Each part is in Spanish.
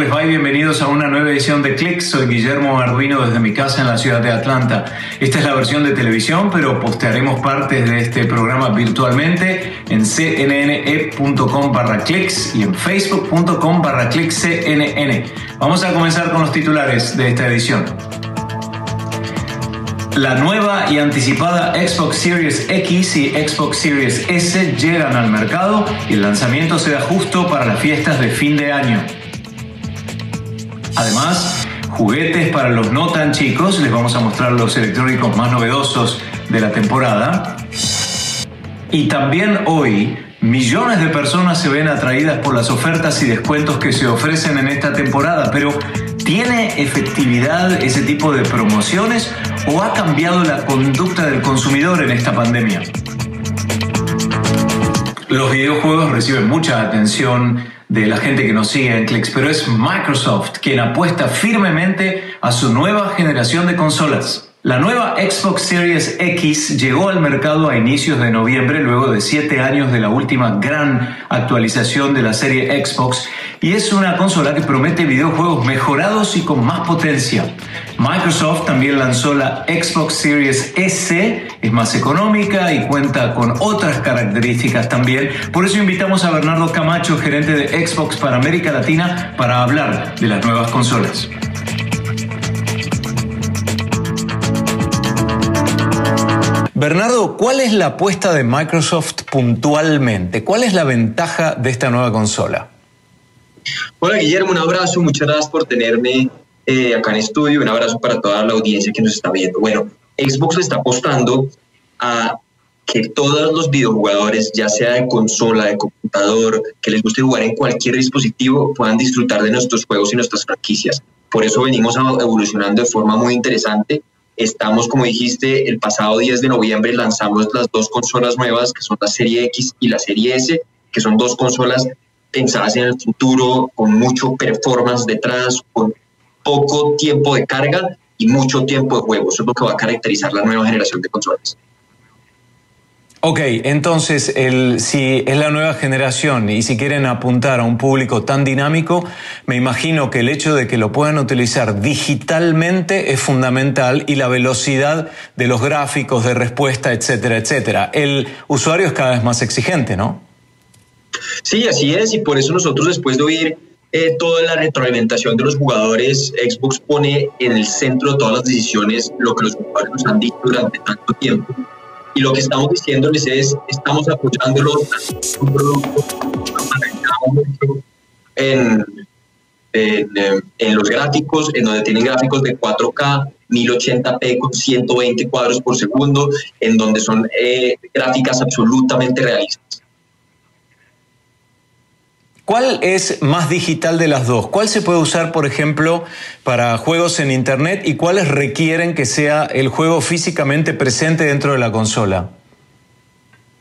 Y bienvenidos a una nueva edición de Click. Soy Guillermo Arduino desde mi casa en la ciudad de Atlanta. Esta es la versión de televisión, pero postearemos partes de este programa virtualmente en cnne.com barra clicks y en facebook.com barra cnn. Vamos a comenzar con los titulares de esta edición. La nueva y anticipada Xbox Series X y Xbox Series S llegan al mercado y el lanzamiento se da justo para las fiestas de fin de año. Además, juguetes para los no tan chicos, les vamos a mostrar los electrónicos más novedosos de la temporada. Y también hoy, millones de personas se ven atraídas por las ofertas y descuentos que se ofrecen en esta temporada, pero ¿tiene efectividad ese tipo de promociones o ha cambiado la conducta del consumidor en esta pandemia? Los videojuegos reciben mucha atención de la gente que nos sigue en Clicks, pero es Microsoft quien apuesta firmemente a su nueva generación de consolas. La nueva Xbox Series X llegó al mercado a inicios de noviembre luego de siete años de la última gran actualización de la serie Xbox y es una consola que promete videojuegos mejorados y con más potencia. Microsoft también lanzó la Xbox Series S, es más económica y cuenta con otras características también. Por eso invitamos a Bernardo Camacho, gerente de Xbox para América Latina, para hablar de las nuevas consolas. Bernardo, ¿cuál es la apuesta de Microsoft puntualmente? ¿Cuál es la ventaja de esta nueva consola? Hola Guillermo, un abrazo, muchas gracias por tenerme eh, acá en estudio, un abrazo para toda la audiencia que nos está viendo. Bueno, Xbox está apostando a que todos los videojugadores, ya sea de consola, de computador, que les guste jugar en cualquier dispositivo, puedan disfrutar de nuestros juegos y nuestras franquicias. Por eso venimos evolucionando de forma muy interesante Estamos, como dijiste, el pasado 10 de noviembre lanzamos las dos consolas nuevas, que son la Serie X y la Serie S, que son dos consolas pensadas en el futuro, con mucho performance detrás, con poco tiempo de carga y mucho tiempo de juego. Eso es lo que va a caracterizar la nueva generación de consolas. Ok, entonces el, si es la nueva generación y si quieren apuntar a un público tan dinámico, me imagino que el hecho de que lo puedan utilizar digitalmente es fundamental y la velocidad de los gráficos de respuesta, etcétera, etcétera. El usuario es cada vez más exigente, ¿no? Sí, así es, y por eso nosotros después de oír eh, toda la retroalimentación de los jugadores, Xbox pone en el centro de todas las decisiones lo que los nos han dicho durante tanto tiempo y lo que estamos diciéndoles es, estamos apoyándolos un producto en, en, en, los gráficos, en donde tienen gráficos de 4K, 1080p con 120 cuadros por segundo, en donde son eh, gráficas absolutamente realistas. ¿Cuál es más digital de las dos? ¿Cuál se puede usar, por ejemplo, para juegos en Internet y cuáles requieren que sea el juego físicamente presente dentro de la consola?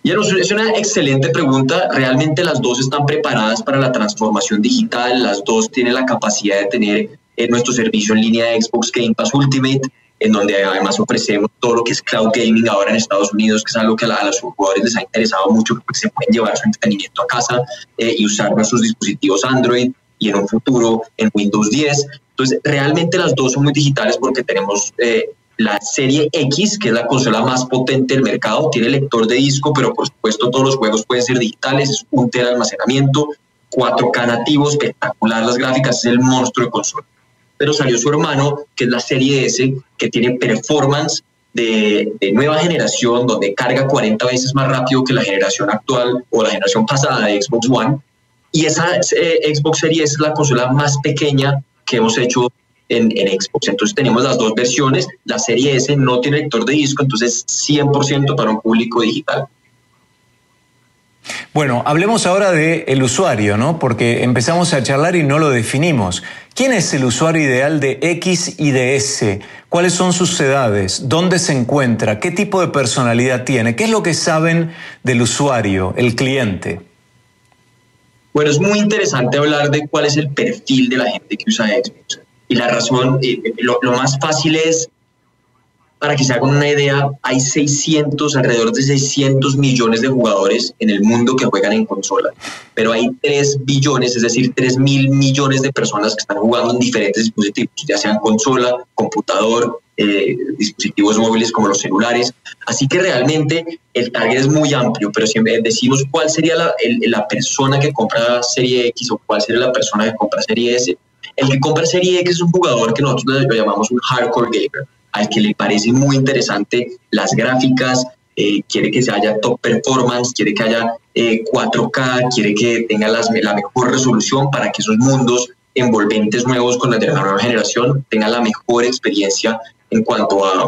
es una excelente pregunta. Realmente las dos están preparadas para la transformación digital. Las dos tienen la capacidad de tener eh, nuestro servicio en línea de Xbox Game Pass Ultimate en donde además ofrecemos todo lo que es cloud gaming ahora en Estados Unidos, que es algo que a, los jugadores les ha interesado mucho, porque se pueden llevar su entretenimiento a casa eh, y usar nuestros dispositivos Android y en un futuro en Windows 10. Entonces, realmente las dos son muy digitales porque tenemos eh, la serie X, que es la consola más potente del mercado, tiene lector de disco, pero por supuesto todos los juegos pueden ser digitales, es un tera de almacenamiento, 4K nativo, espectacular las gráficas, es el monstruo de consola pero salió su hermano, que es la serie S, que tiene performance de, nueva generación, donde carga 40 veces más rápido que la generación actual o la generación pasada de Xbox One. Y esa eh, Xbox Series es la consola más pequeña que hemos hecho en, en, Xbox. Entonces tenemos las dos versiones. La serie S no tiene lector de disco, entonces 100% para un público digital. Bueno, hablemos ahora del el usuario, ¿no? Porque empezamos a charlar y no lo definimos. ¿Quién es el usuario ideal de X y de S? ¿Cuáles son sus edades? ¿Dónde se encuentra? ¿Qué tipo de personalidad tiene? ¿Qué es lo que saben del usuario, el cliente? Bueno, es muy interesante hablar de cuál es el perfil de la gente que usa Xbox. Y la razón, lo, lo más fácil es para que se hagan una idea, hay 600, alrededor de 600 millones de jugadores en el mundo que juegan en consola, pero hay 3 billones, es decir, 3 mil millones de personas que están jugando en diferentes dispositivos, ya sean consola, computador, eh, dispositivos móviles como los celulares. Así que realmente el target es muy amplio, pero si decimos cuál sería la, la persona que compra Serie X o cuál sería la persona que compra Serie S, el que compra Serie X es un jugador que nosotros lo llamamos un hardcore gamer al que le parece muy interesante las gráficas, eh, quiere que se haya top performance, quiere que haya 4K, eh, quiere que tenga la mejor resolución para que esos mundos envolventes nuevos con la nueva generación tengan la mejor experiencia en cuanto a,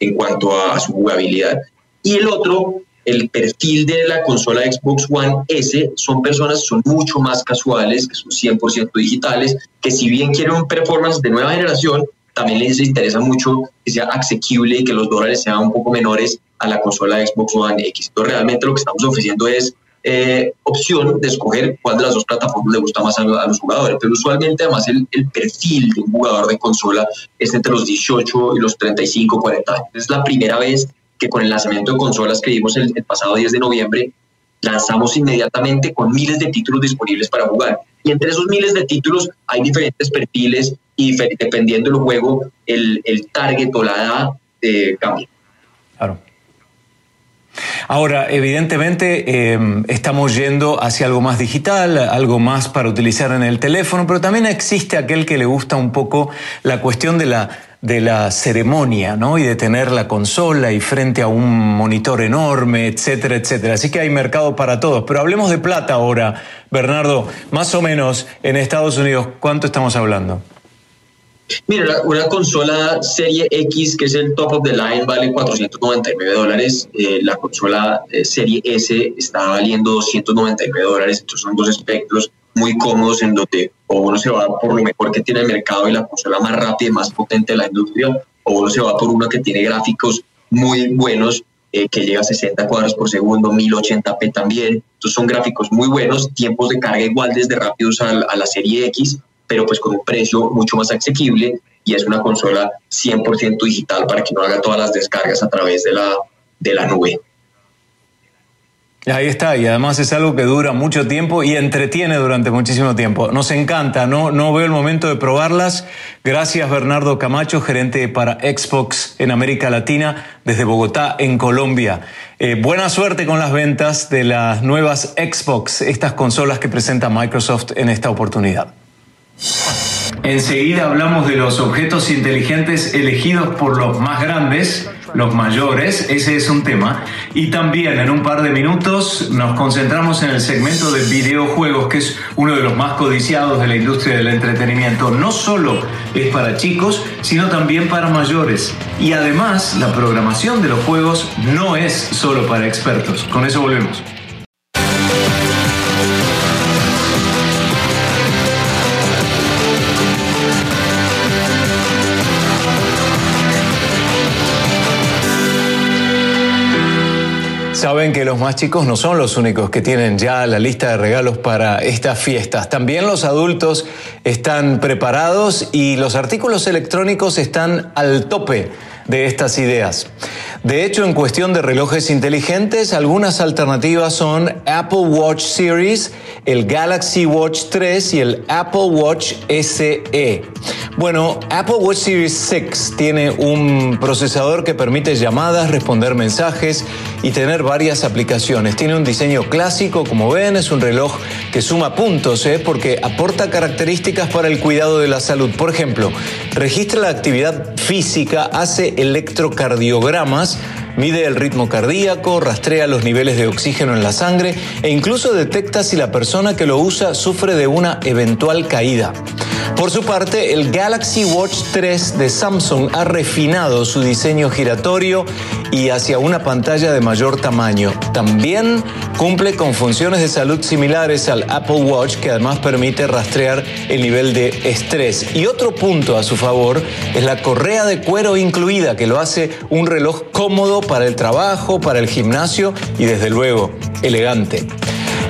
en cuanto a su jugabilidad. Y el otro, el perfil de la consola Xbox One S, son personas son mucho más casuales, que son 100% digitales, que si bien quieren un performance de nueva generación, también les interesa mucho que sea asequible y que los dólares sean un poco menores a la consola Xbox One X. Entonces, realmente lo que estamos ofreciendo es eh, opción de escoger cuál de las dos plataformas le gusta más a, los jugadores. Pero usualmente, además, el, perfil de un jugador de consola es entre los 18 y los 35, 40 años. Es la primera vez que con el lanzamiento de consolas que vimos el, el pasado 10 de noviembre, lanzamos inmediatamente con miles de títulos disponibles para jugar. Y entre esos miles de títulos hay diferentes perfiles y dependiendo del juego, el, el target o la edad eh, cambia. Claro. Ahora, evidentemente em, estamos yendo hacia algo más digital, algo más para utilizar en el teléfono, pero también existe aquel que le gusta un poco la cuestión de la, de la ceremonia, ¿no? Y de tener la consola y frente a un monitor enorme, etcétera, etcétera. Así que hay mercado para todos. Pero hablemos de plata ahora, Bernardo. Más o menos en Estados Unidos, ¿cuánto estamos hablando? Mira, una consola Serie X, que es el top of the line, vale 499 dólares. Eh, la consola eh, Serie S está valiendo 299 dólares. Entonces son dos espectros muy cómodos en donde o uno se va por lo mejor que tiene el mercado y la consola más rápida y más potente de la industria, o uno se va por una que tiene gráficos muy buenos, eh, que llega a 60 cuadros por segundo, 1080p también. Entonces son gráficos muy buenos, tiempos de carga igual desde rápidos a la serie X pero pues con un precio mucho más asequible y es una consola 100% digital para que no haga todas las descargas a través de la, de la nube. Ahí está, y además es algo que dura mucho tiempo y entretiene durante muchísimo tiempo. Nos encanta, no, no veo el momento de probarlas. Gracias Bernardo Camacho, gerente para Xbox en América Latina, desde Bogotá, en Colombia. Eh, buena suerte con las ventas de las nuevas Xbox, estas consolas que presenta Microsoft en esta oportunidad. Enseguida hablamos de los objetos inteligentes elegidos por los más grandes, los mayores, ese es un tema. Y también en un par de minutos nos concentramos en el segmento de videojuegos, que es uno de los más codiciados de la industria del entretenimiento. No solo es para chicos, sino también para mayores. Y además, la programación de los juegos no es solo para expertos. Con eso volvemos. Saben que los más chicos no son los únicos que tienen ya la lista de regalos para estas fiestas. También los adultos están preparados y los artículos electrónicos están al tope de estas ideas. De hecho, en cuestión de relojes inteligentes, algunas alternativas son Apple Watch Series, el Galaxy Watch 3 y el Apple Watch SE. Bueno, Apple Watch Series 6 tiene un procesador que permite llamadas, responder mensajes y tener varias aplicaciones. Tiene un diseño clásico, como ven, es un reloj que suma puntos ¿eh? porque aporta características para el cuidado de la salud. Por ejemplo, registra la actividad física, electrocardiogramas, mide el ritmo cardíaco, rastrea los niveles de oxígeno en la sangre e incluso detecta si la persona que lo usa sufre de una eventual caída. Por su parte, el Galaxy Watch 3 de Samsung ha refinado su diseño giratorio y hacia una pantalla de mayor tamaño. También cumple con funciones de salud similares al Apple Watch, que además permite rastrear el nivel de estrés. Y otro punto a su favor es la correa de cuero incluida, que lo hace un reloj cómodo para el trabajo, para el gimnasio y desde luego elegante.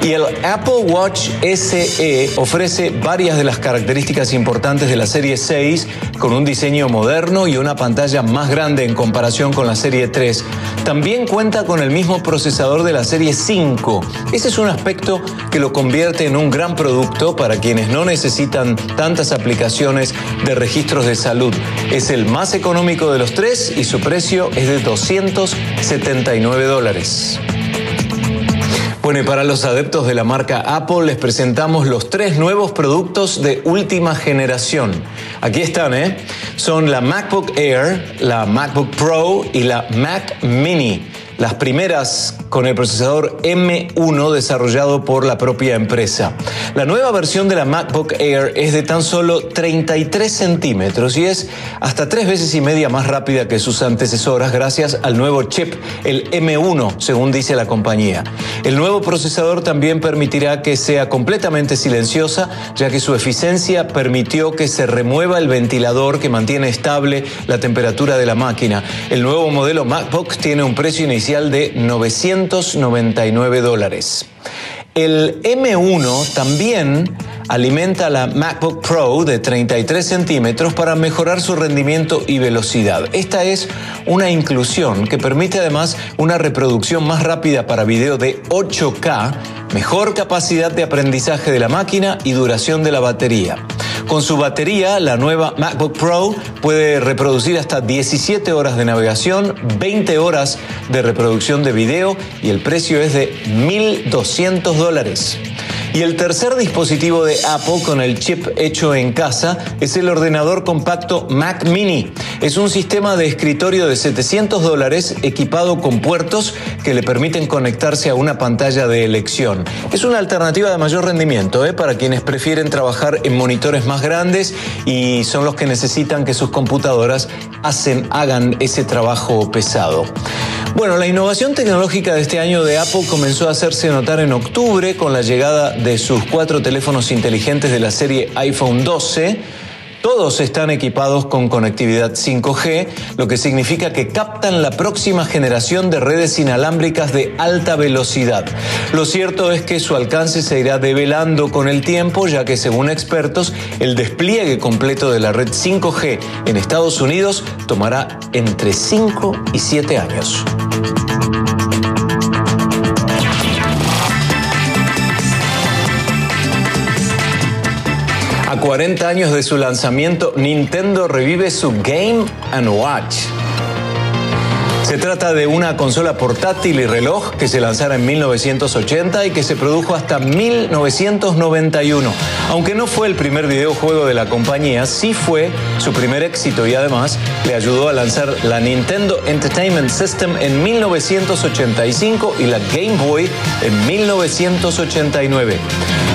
Y el Apple Watch SE ofrece varias de las características importantes de la serie 6 con un diseño moderno y una pantalla más grande en comparación con la serie 3. También cuenta con el mismo procesador de la serie 5. Ese es un aspecto que lo convierte en un gran producto para quienes no necesitan tantas aplicaciones de registros de salud. Es el más económico de los tres y su precio es de 279 dólares. Bueno, y para los adeptos de la marca Apple les presentamos los tres nuevos productos de última generación. Aquí están, ¿eh? Son la MacBook Air, la MacBook Pro y la Mac Mini. Las primeras con el procesador M1 desarrollado por la propia empresa. La nueva versión de la MacBook Air es de tan solo 33 centímetros y es hasta tres veces y media más rápida que sus antecesoras gracias al nuevo chip, el M1, según dice la compañía. El nuevo procesador también permitirá que sea completamente silenciosa, ya que su eficiencia permitió que se remueva el ventilador que mantiene estable la temperatura de la máquina. El nuevo modelo MacBook tiene un precio inicial de 900 299 dólares. El M1 también alimenta la MacBook Pro de 33 centímetros para mejorar su rendimiento y velocidad. Esta es una inclusión que permite además una reproducción más rápida para video de 8K, mejor capacidad de aprendizaje de la máquina y duración de la batería. Con su batería, la nueva MacBook Pro puede reproducir hasta 17 horas de navegación, 20 horas de reproducción de video y el precio es de 1.200 dólares. Y el tercer dispositivo de Apple con el chip hecho en casa es el ordenador compacto Mac Mini. Es un sistema de escritorio de 700 dólares equipado con puertos que le permiten conectarse a una pantalla de elección. Es una alternativa de mayor rendimiento ¿eh? para quienes prefieren trabajar en monitores más grandes y son los que necesitan que sus computadoras hacen, hagan ese trabajo pesado. Bueno, la innovación tecnológica de este año de Apple comenzó a hacerse notar en octubre con la llegada de sus cuatro teléfonos inteligentes de la serie iPhone 12 todos están equipados con conectividad 5G, lo que significa que captan la próxima generación de redes inalámbricas de alta velocidad. Lo cierto es que su alcance se irá develando con el tiempo, ya que según expertos, el despliegue completo de la red 5G en Estados Unidos tomará entre 5 y 7 años. A 40 años de su lanzamiento, Nintendo revive su Game ⁇ Watch. Se trata de una consola portátil y reloj que se lanzara en 1980 y que se produjo hasta 1991. Aunque no fue el primer videojuego de la compañía, sí fue su primer éxito y además le ayudó a lanzar la Nintendo Entertainment System en 1985 y la Game Boy en 1989.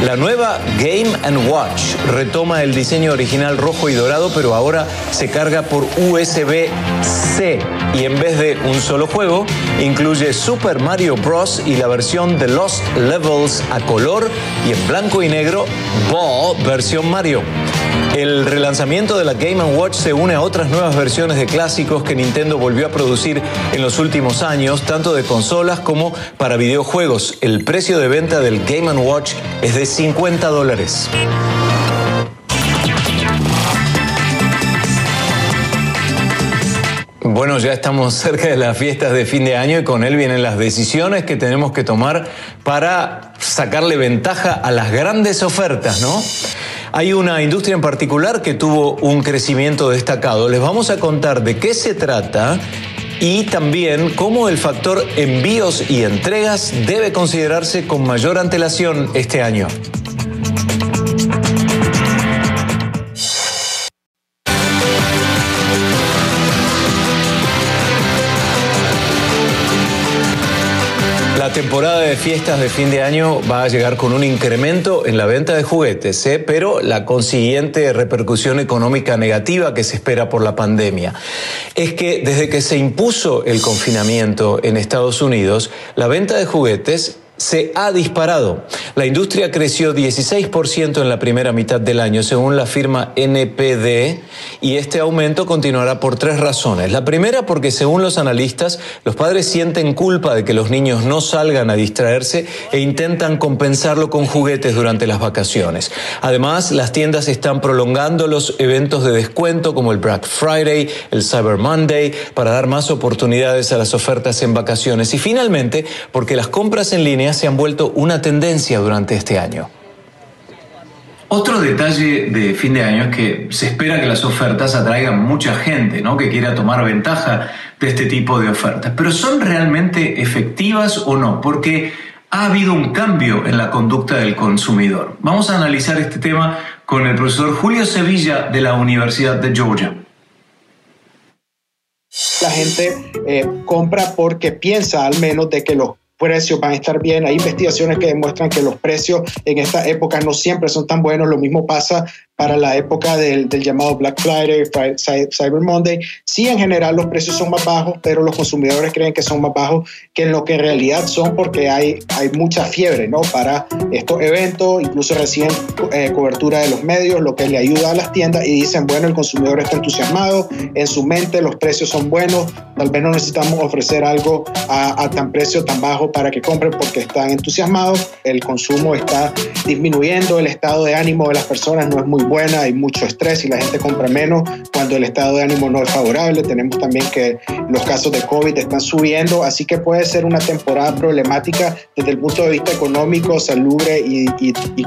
La nueva Game ⁇ Watch retoma el diseño original rojo y dorado, pero ahora se carga por USB-C y en vez de un solo juego, incluye Super Mario Bros. y la versión de Lost Levels a color y en blanco y negro Ball versión Mario. El relanzamiento de la Game Watch se une a otras nuevas versiones de clásicos que Nintendo volvió a producir en los últimos años, tanto de consolas como para videojuegos. El precio de venta del Game Watch es de 50 dólares. Bueno, ya estamos cerca de las fiestas de fin de año y con él vienen las decisiones que tenemos que tomar para sacarle ventaja a las grandes ofertas, ¿no? Hay una industria en particular que tuvo un crecimiento destacado. Les vamos a contar de qué se trata y también cómo el factor envíos y entregas debe considerarse con mayor antelación este año. Temporada de fiestas de fin de año va a llegar con un incremento en la venta de juguetes, ¿eh? pero la consiguiente repercusión económica negativa que se espera por la pandemia es que desde que se impuso el confinamiento en Estados Unidos, la venta de juguetes se ha disparado. La industria creció 16% en la primera mitad del año, según la firma NPD, y este aumento continuará por tres razones. La primera, porque según los analistas, los padres sienten culpa de que los niños no salgan a distraerse e intentan compensarlo con juguetes durante las vacaciones. Además, las tiendas están prolongando los eventos de descuento como el Black Friday, el Cyber Monday, para dar más oportunidades a las ofertas en vacaciones. Y finalmente, porque las compras en línea se han vuelto una tendencia durante este año. Otro detalle de fin de año es que se espera que las ofertas atraigan mucha gente, ¿no? Que quiera tomar ventaja de este tipo de ofertas. Pero ¿son realmente efectivas o no? Porque ha habido un cambio en la conducta del consumidor. Vamos a analizar este tema con el profesor Julio Sevilla de la Universidad de Georgia. La gente eh, compra porque piensa al menos de que los precios van a estar bien. Hay investigaciones que demuestran que los precios en esta época no siempre son tan buenos. Lo mismo pasa para la época del, llamado Black Friday, Cyber Monday. Sí, en general los precios son más bajos, pero los consumidores creen que son más bajos que en lo que en realidad son porque hay, hay mucha fiebre ¿no? para estos eventos, incluso reciben eh, cobertura de los medios, lo que le ayuda a las tiendas y dicen, bueno, el consumidor está entusiasmado, en su mente los precios son buenos, tal vez no necesitamos ofrecer algo a, a tan precio tan bajo para que compren porque están entusiasmados, el consumo está disminuyendo, el estado de ánimo de las personas no es muy buena, hay mucho estrés y la gente compra menos cuando el estado de ánimo no es favorable. Tenemos también que los casos de COVID están subiendo, así que puede ser una temporada problemática desde el punto de vista económico, salubre y, y, y,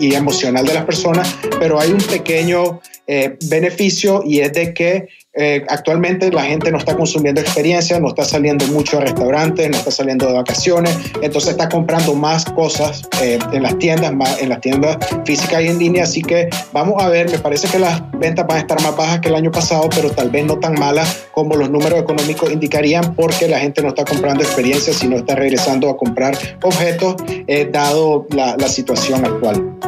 emocional de las personas, pero hay un pequeño eh, beneficio y es de que eh, actualmente la gente no está consumiendo experiencias, no está saliendo mucho a restaurantes, no está saliendo de vacaciones, entonces está comprando más cosas eh, en las tiendas, en las tiendas físicas y en línea. Así que vamos a ver, me parece que las ventas van a estar más bajas que el año pasado, pero tal vez no tan malas como los números económicos indicarían, porque la gente no está comprando experiencias, sino está regresando a comprar objetos, eh, dado la situación actual.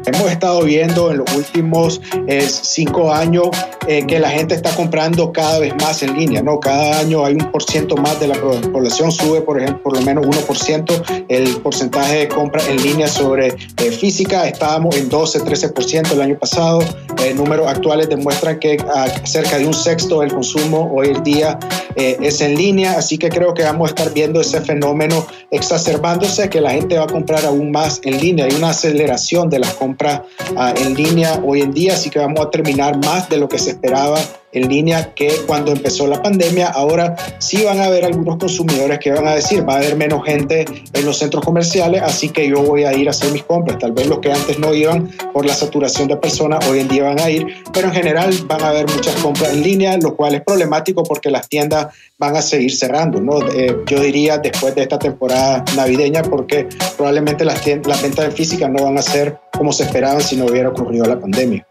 Hemos estado viendo en los últimos cinco años que la gente está comprando cada vez más en línea, ¿no? Cada año hay un por ciento más de la población, sube por ejemplo por lo menos 1% el porcentaje de compra en línea sobre eh, física, estábamos en 12-13% el año pasado, eh, números actuales demuestran que ah, cerca de un sexto del consumo hoy en día eh, es en línea, así que creo que vamos a estar viendo ese fenómeno exacerbándose, que la gente va a comprar aún más en línea, hay una aceleración de las compras ah, en línea hoy en día, así que vamos a terminar más de lo que se esperaba en línea que cuando empezó la pandemia. Ahora sí van a haber algunos consumidores que van a decir, va a haber menos gente en los centros comerciales, así que yo voy a ir a hacer mis compras. Tal vez los que antes no iban por la saturación de personas, hoy en día van a ir, pero en general van a haber muchas compras en línea, lo cual es problemático porque las tiendas van a seguir cerrando, ¿no? Eh, yo diría después de esta temporada navideña, porque probablemente las, las ventas en física no van a ser como se esperaban si no hubiera ocurrido la pandemia.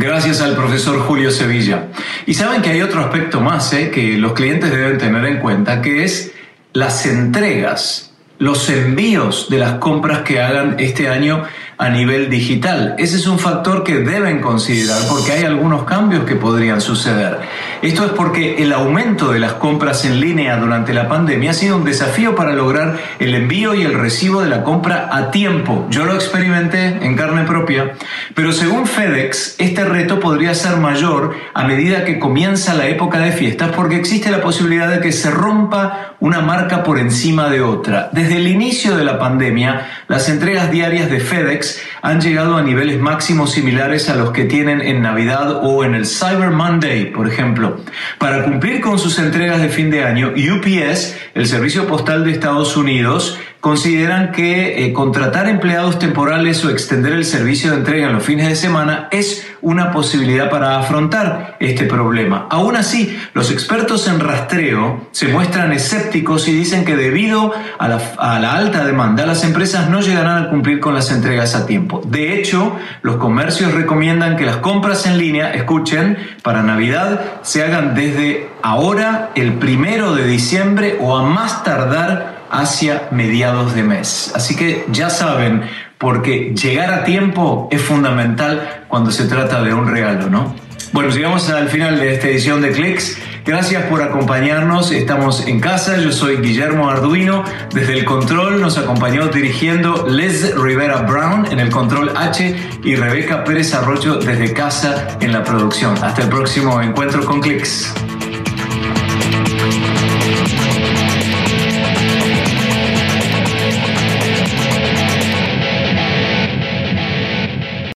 Gracias al profesor Julio Sevilla. Y saben que hay otro aspecto más ¿eh? que los clientes deben tener en cuenta, que es las entregas, los envíos de las compras que hagan este año a nivel digital. Ese es un factor que deben considerar porque hay algunos cambios que podrían suceder. Esto es porque el aumento de las compras en línea durante la pandemia ha sido un desafío para lograr el envío y el recibo de la compra a tiempo. Yo lo experimenté en carne propia, pero según FedEx, este reto podría ser mayor a medida que comienza la época de fiestas porque existe la posibilidad de que se rompa una marca por encima de otra. Desde el inicio de la pandemia, las entregas diarias de FedEx han llegado a niveles máximos similares a los que tienen en Navidad o en el Cyber Monday, por ejemplo. Para cumplir con sus entregas de fin de año, UPS, el Servicio Postal de Estados Unidos, consideran que eh, contratar empleados temporales o extender el servicio de entrega en los fines de semana es una posibilidad para afrontar este problema. Aún así, los expertos en rastreo se muestran escépticos y dicen que debido a la, a la alta demanda, las empresas no llegarán a cumplir con las entregas a tiempo. De hecho, los comercios recomiendan que las compras en línea, escuchen, para Navidad se hagan desde ahora, el primero de diciembre o a más tardar hacia mediados de mes. Así que ya saben, porque llegar a tiempo es fundamental cuando se trata de un regalo, ¿no? Bueno, llegamos al final de esta edición de Clicks. Gracias por acompañarnos. Estamos en casa. Yo soy Guillermo Arduino. Desde el control nos acompañó dirigiendo Les Rivera Brown en el control H y Rebeca Pérez Arroyo desde casa en la producción. Hasta el próximo encuentro con Clicks.